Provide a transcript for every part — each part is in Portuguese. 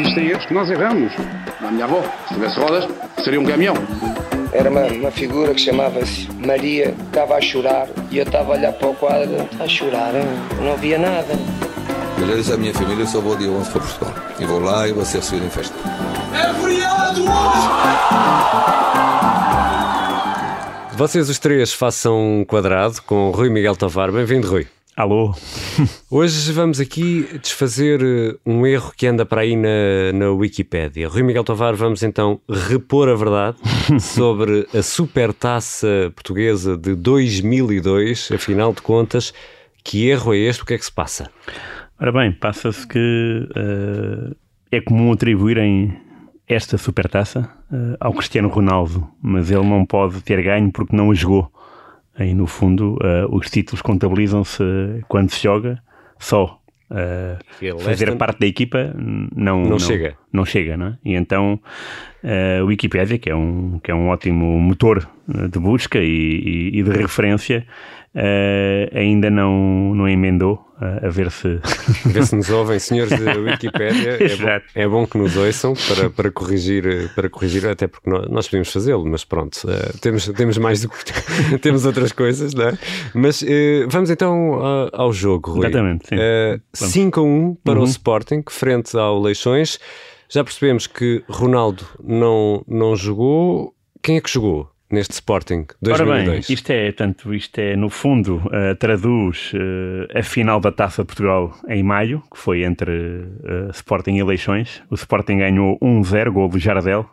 existem erros que nós erramos. A minha avó, se tivesse rodas, seria um caminhão. Era uma, uma figura que chamava-se Maria, estava a chorar e eu estava a olhar para o quadro, a chorar, não via nada. Eu já disse à minha família, eu só vou dia 11 para Portugal. E vou lá e vou ser recebido em festa. É feriado hoje! Vocês os três façam um quadrado com Rui Miguel Tovar. Bem-vindo, Rui. Alô? Hoje vamos aqui desfazer eh, um erro que anda para aí na, na Wikipédia. Rui Miguel Tovar, vamos então repor a verdade sobre a supertaça portuguesa de 2002. Afinal de contas, que erro é este? O que é que se passa? Ora bem, passa-se que uh, é comum atribuírem esta supertaça uh, ao Cristiano Ronaldo, mas ele não pode ter ganho porque não a jogou. Aí, no fundo, uh, os títulos contabilizam-se quando se joga só. Uh, fazer parte da equipa não, não, não, chega. Não chega, não é? E então a uh, Wikipédia, que é um, que é um ótimo motor de busca e, e, e de referência, uh, ainda não, não emendou uh, a ver se... ver se nos ouvem, senhores da Wikipédia, é bom, é bom, que nos ouçam para, para, corrigir, para corrigir, até porque nós, nós podemos fazê-lo, mas pronto, uh, temos, temos mais do que... temos outras coisas, não é? Mas vamos então ao jogo, Rui. Exatamente, sim. 5 a 1 para uhum. o Sporting, frente ao Leixões. Já percebemos que Ronaldo não, não jogou. Quem é que jogou? neste Sporting 2002. Ora bem, isto é, tanto, isto é no fundo, uh, traduz uh, a final da Taça de Portugal em maio, que foi entre uh, Sporting e Eleições. O Sporting ganhou 1-0, gol do Jardel,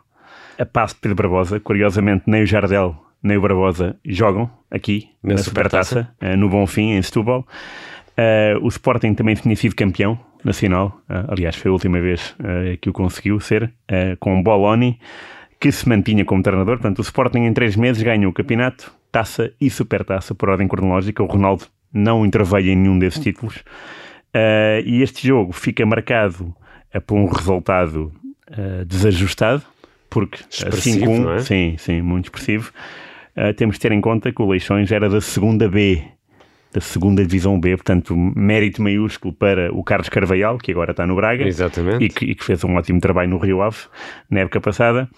a passo de Pedro Barbosa. Curiosamente, nem o Jardel nem o Barbosa jogam aqui na, na Supertaça, Super no Bonfim, em Setúbal. o Sporting também tinha sido campeão nacional, aliás, foi a última vez que o conseguiu ser, com o Boloni que se mantinha como treinador. Portanto, o Sporting em três meses ganhou o campeonato, taça e supertaça por ordem cronológica. O Ronaldo não interveio em nenhum desses títulos. Uh, e este jogo fica marcado uh, por um resultado uh, desajustado, porque 5-1, é? sim, sim, muito expressivo. temos de ter em conta que o Leixões era da segunda B, da segunda divisão B, portanto, mérito maiúsculo para o Carlos Carvalhal, que agora está no Braga, Exatamente. E, que, e que fez um ótimo trabalho no Rio Ave na época passada.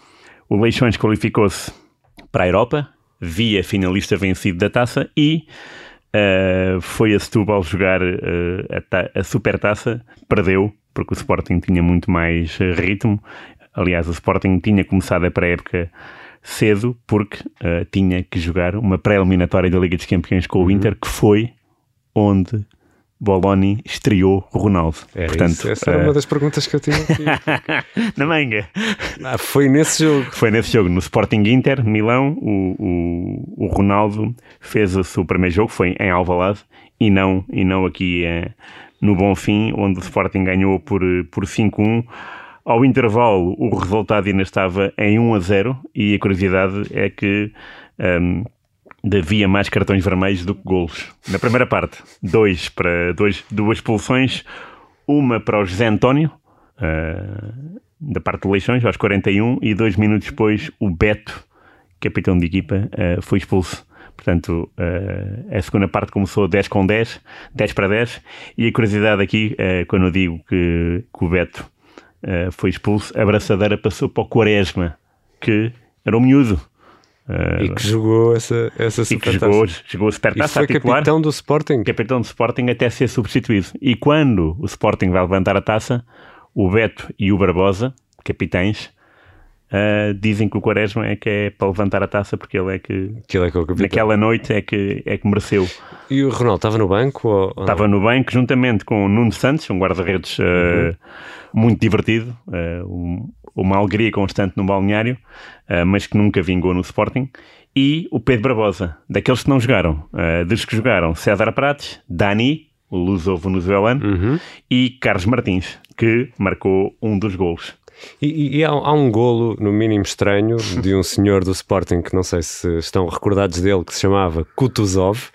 O Leixões qualificou-se para a Europa, via finalista vencido da taça e uh, foi a Setúbal jogar uh, a, a Supertaça, perdeu, porque o Sporting tinha muito mais uh, ritmo. Aliás, o Sporting tinha começado a pré-época cedo, porque tinha que jogar uma pré-eliminatória da Liga dos Campeões com o uhum. Inter, que foi onde Boloni estreou Ronaldo. Era Portanto, isso. Essa era uh... uma das perguntas que eu tinha aqui. Na manga. Ah, foi nesse jogo. Foi nesse jogo, no Sporting Inter, Milão, o, o, o Ronaldo fez o seu primeiro jogo, foi em Alvalade, e não, e não aqui uh, no Bonfim, onde o Sporting ganhou por, por 5-1. Ao intervalo, o resultado ainda estava em 1 a 0, e a curiosidade é que... Um, havia mais cartões vermelhos do que golos. Na primeira parte, dois para dois, duas expulsões, uma para o José António, uh, da parte de Leixões, aos 41, e dois minutos depois o Beto, capitão de equipa, uh, foi expulso. Portanto, uh, a segunda parte começou 10 com 10, 10 para 10, e a curiosidade aqui, quando eu digo que, que o Beto foi expulso, a abraçadeira passou para o Quaresma, que era um miúdo, Uh, e que jogou essa, essa supertaça. E que jogou, jogou a supertaça e foi capitão do Sporting. Capitão do Sporting até ser substituído. E quando o Sporting vai levantar a taça, o Beto e o Barbosa, capitães, uh, dizem que o Quaresma é que é para levantar a taça porque ele é que, que, ele é que naquela noite é que, é que mereceu. E o Ronaldo estava no banco? Ou, ou estava no banco juntamente com o Nuno Santos, um guarda-redes uh, uhum. muito divertido, um, uma alegria constante no balneário, uh, mas que nunca vingou no Sporting. E o Pedro Barbosa, daqueles que não jogaram, uh, dos que jogaram César Prates, Dani, o luso-venezuelano, uhum. e Carlos Martins, que marcou um dos golos. E, e há, há, um golo, no mínimo estranho, de um senhor do Sporting que não sei se estão recordados dele, que se chamava Kutuzov,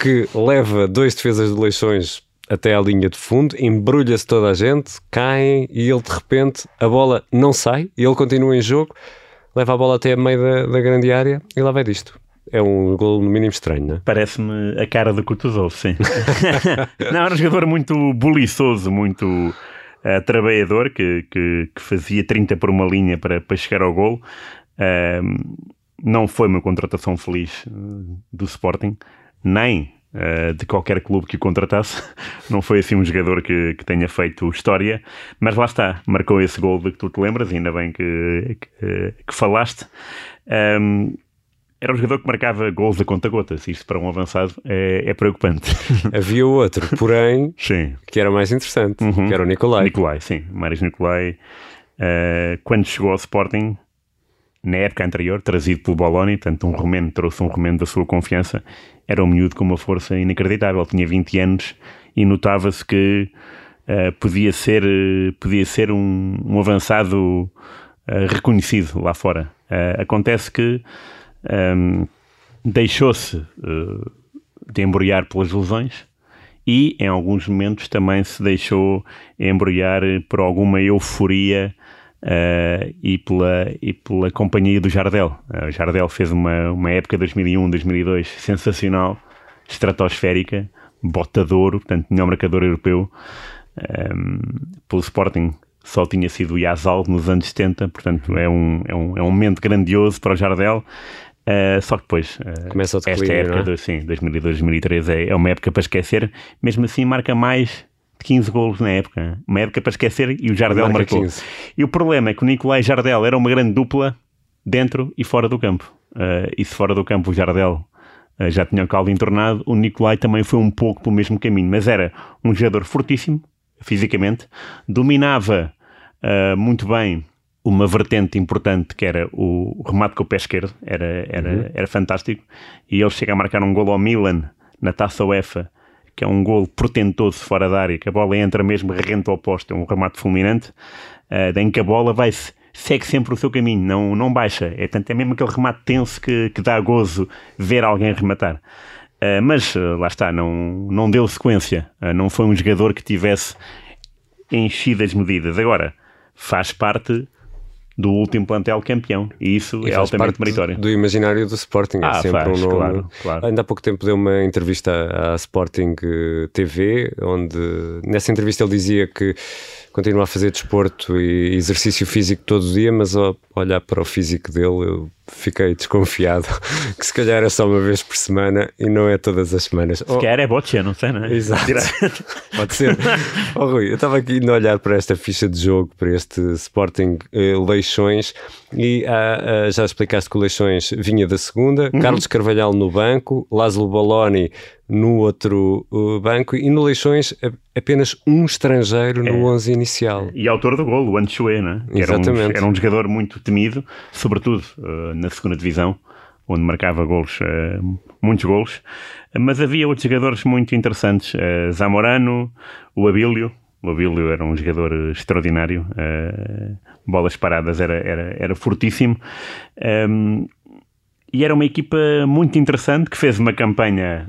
que leva dois defesas de Leixões até à linha de fundo, embrulha-se toda a gente, caem e ele de repente a bola não sai e ele continua em jogo, leva a bola até a meio da, da grande área e lá vai disto. É um gol no mínimo estranho, não é? Parece-me a cara de Kutuzov, sim. não, era um jogador muito buliçoso, muito uh, trabalhador que, que, que, fazia 30 por uma linha para, para chegar ao golo. Uh, não foi uma contratação feliz uh, do Sporting, nem uh, de qualquer clube que o contratasse. Não foi assim um jogador que, que tenha feito história, mas lá está, marcou esse gol de que tu te lembras, ainda bem que, que, que falaste. Um, era um jogador que marcava gols a conta-gotas. Isto para um avançado é, é preocupante. Havia outro, porém, sim. que era mais interessante, uhum. que era o Nicolai. Nicolai, sim. Maris Nicolai, uh, quando chegou ao Sporting, na época anterior, trazido pelo Boloni, portanto, um romeno trouxe um romeno da sua confiança, era um miúdo com uma força inacreditável. Tinha 20 anos e notava-se que uh, podia ser, uh, podia ser um, um avançado uh, reconhecido lá fora. acontece que um, deixou-se uh, de embrulhar pelas lesões e em alguns momentos também se deixou embrulhar por alguma euforia uh, e, pela, e pela companhia do Jardel. Uh, o Jardel fez uma, uma época 2001-2002 sensacional, estratosférica, botador, portanto melhor marcador europeu um, pelo Sporting só tinha sido o Yazal nos anos 70, portanto é um, é um, é um momento grandioso para o Jardel. Uh, só que depois, uh, Começa esta época, é? de, sim, 2002, 2003 é, é uma época para esquecer, mesmo assim marca mais de 15 golos na época. Uma época para esquecer e o Jardel marcou. 15. E o problema é que o Nicolai Jardel era uma grande dupla dentro e fora do campo. Uh, e se fora do campo o Jardel uh, já tinha o caldo entornado, o Nicolai também foi um pouco pelo mesmo caminho, mas era um jogador fortíssimo, fisicamente, dominava uh, muito bem uma vertente importante que era o remate com o pé esquerdo, era, era, uhum. era fantástico. E ele chega a marcar um gol ao Milan na taça UEFA, que é um gol portentoso fora da área, que a bola entra mesmo rente ao posto, é um remate fulminante, uh, em que a bola vai -se, segue sempre o seu caminho, não, não baixa. É, tanto, é mesmo aquele remate tenso que, que dá gozo ver alguém rematar. Uh, mas uh, lá está, não, não deu sequência. Uh, não foi um jogador que tivesse enchido as medidas. Agora, faz parte do último plantel campeão. E isso e é altamente meritório. Do imaginário do Sporting. É ah, é sempre faz, um nome. Claro, claro. Ainda há pouco tempo deu uma entrevista à Sporting eh, TV, onde nessa entrevista ele dizia que continua a fazer desporto e exercício físico todo o dia, mas ao olhar para o físico dele, eu fiquei desconfiado que se calhar é só uma vez por semana e não é todas as semanas. Se oh, calhar é botcha, não sei, não é? Exato. Pode ser. oh, Rui, eu estava aqui a olhar para esta ficha de jogo, para este Sporting uh, Leixões e uh, uh, já explicaste que o Leixões vinha da segunda, uhum. Carlos Carvalhal no banco, Lázaro Baloni no outro uh, banco e no Leixões apenas um estrangeiro no é. 11 inicial. E autor do golo, o Anchoé, né? Exatamente. Era um, era um jogador muito temido, sobretudo uh, na segunda divisão, onde marcava golos, uh, muitos golos. Mas havia outros jogadores muito interessantes. Uh, Zamorano, o Abílio. O Abílio era um jogador extraordinário. bolas paradas era, era, era fortíssimo. Um, e era uma equipa muito interessante que fez uma campanha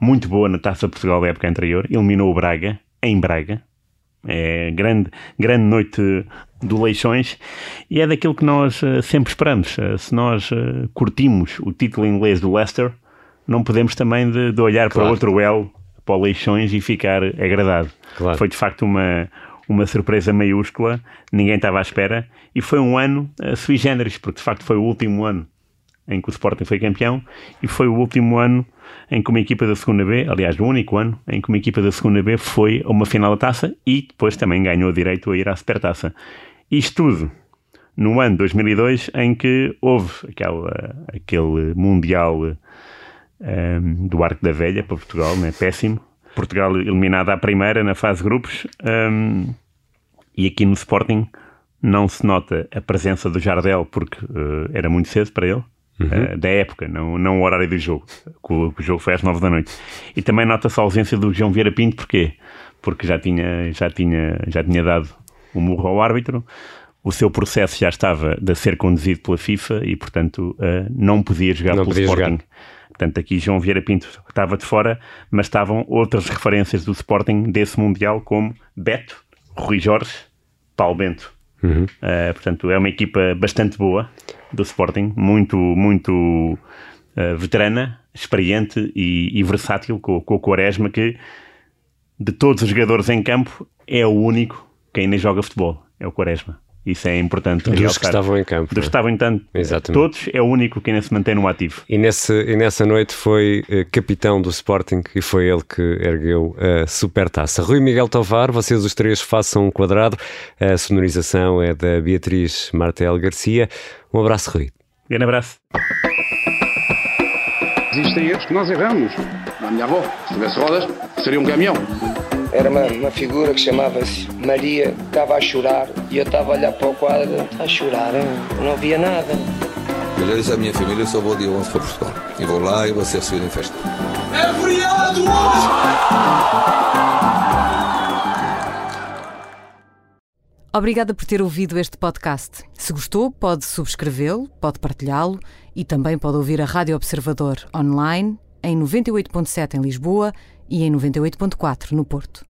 muito boa na Taça Portugal da época anterior. Eliminou o Braga, em Braga. É grande, grande noite do Leixões e é daquilo que nós uh, sempre esperamos. Uh, se nós uh, curtimos o título inglês do Leicester, não podemos também de, de olhar claro. para outro L, para o Leixões e ficar agradado. Claro. Foi de facto uma, uma surpresa maiúscula, ninguém estava à espera e foi um ano sui generis, porque de facto foi o último ano em que o Sporting foi campeão e foi o último ano em que uma equipa da segunda B, aliás, o único ano em que uma equipa da segunda B foi a uma final da taça e depois também ganhou direito a ir à supertaça. Isto tudo no ano 2002 em que houve aquela, aquele Mundial um, ehm, do Arco da Velha para Portugal, né? péssimo. Portugal eliminado à primeira na fase grupos um, ehm, e aqui no Sporting não se nota a presença do Jardel porque uh, era muito cedo para ele uhum. uh, da época, não, não o horário do jogo. O, o jogo foi às nove da noite. E também nota-se a ausência do João Vieira Pinto, porquê? Porque já tinha, já tinha, já tinha dado o murro ao árbitro, o seu processo já estava a ser conduzido pela FIFA e, portanto, uh, não podia jogar não pelo podia Sporting. Jogar. Portanto, aqui João Vieira Pinto estava de fora, mas estavam outras referências do Sporting desse Mundial, como Beto, Rui Jorge, Paulo Bento. Uhum. Uh, portanto, é uma equipa bastante boa do Sporting, muito, muito uh, veterana, experiente e, e versátil, com, com o Quaresma, que de todos os jogadores em campo é o único quem nem joga futebol, é o Quaresma. Isso é importante. Dos realçar. que estavam em campo. Dos que é? estavam em tanto. Exatamente. Todos é o único que ainda se mantém no ativo. E, nesse, e nessa noite foi eh, capitão do Sporting e foi ele que ergueu a supertaça. Rui Miguel Tovar, vocês os três façam um quadrado. A sonorização é da Beatriz Martel Garcia. Um abraço, Rui. Grande abraço. Existem erros que nós erramos. A minha avó, se tivesse rodas, seria um caminhão. Era uma, uma figura que chamava-se Maria, estava a chorar e eu estava a olhar para o quadro, "Está a chorar, hein? Não via nada. Eu já disse à minha família, eu só vou dia 11 para Portugal. E vou lá e vou ser recebido em festa. É feriado hoje! Obrigada por ter ouvido este podcast. Se gostou, pode subscrevê-lo, pode partilhá-lo e também pode ouvir a Rádio Observador online em 98.7 em Lisboa e em 98.4 no Porto.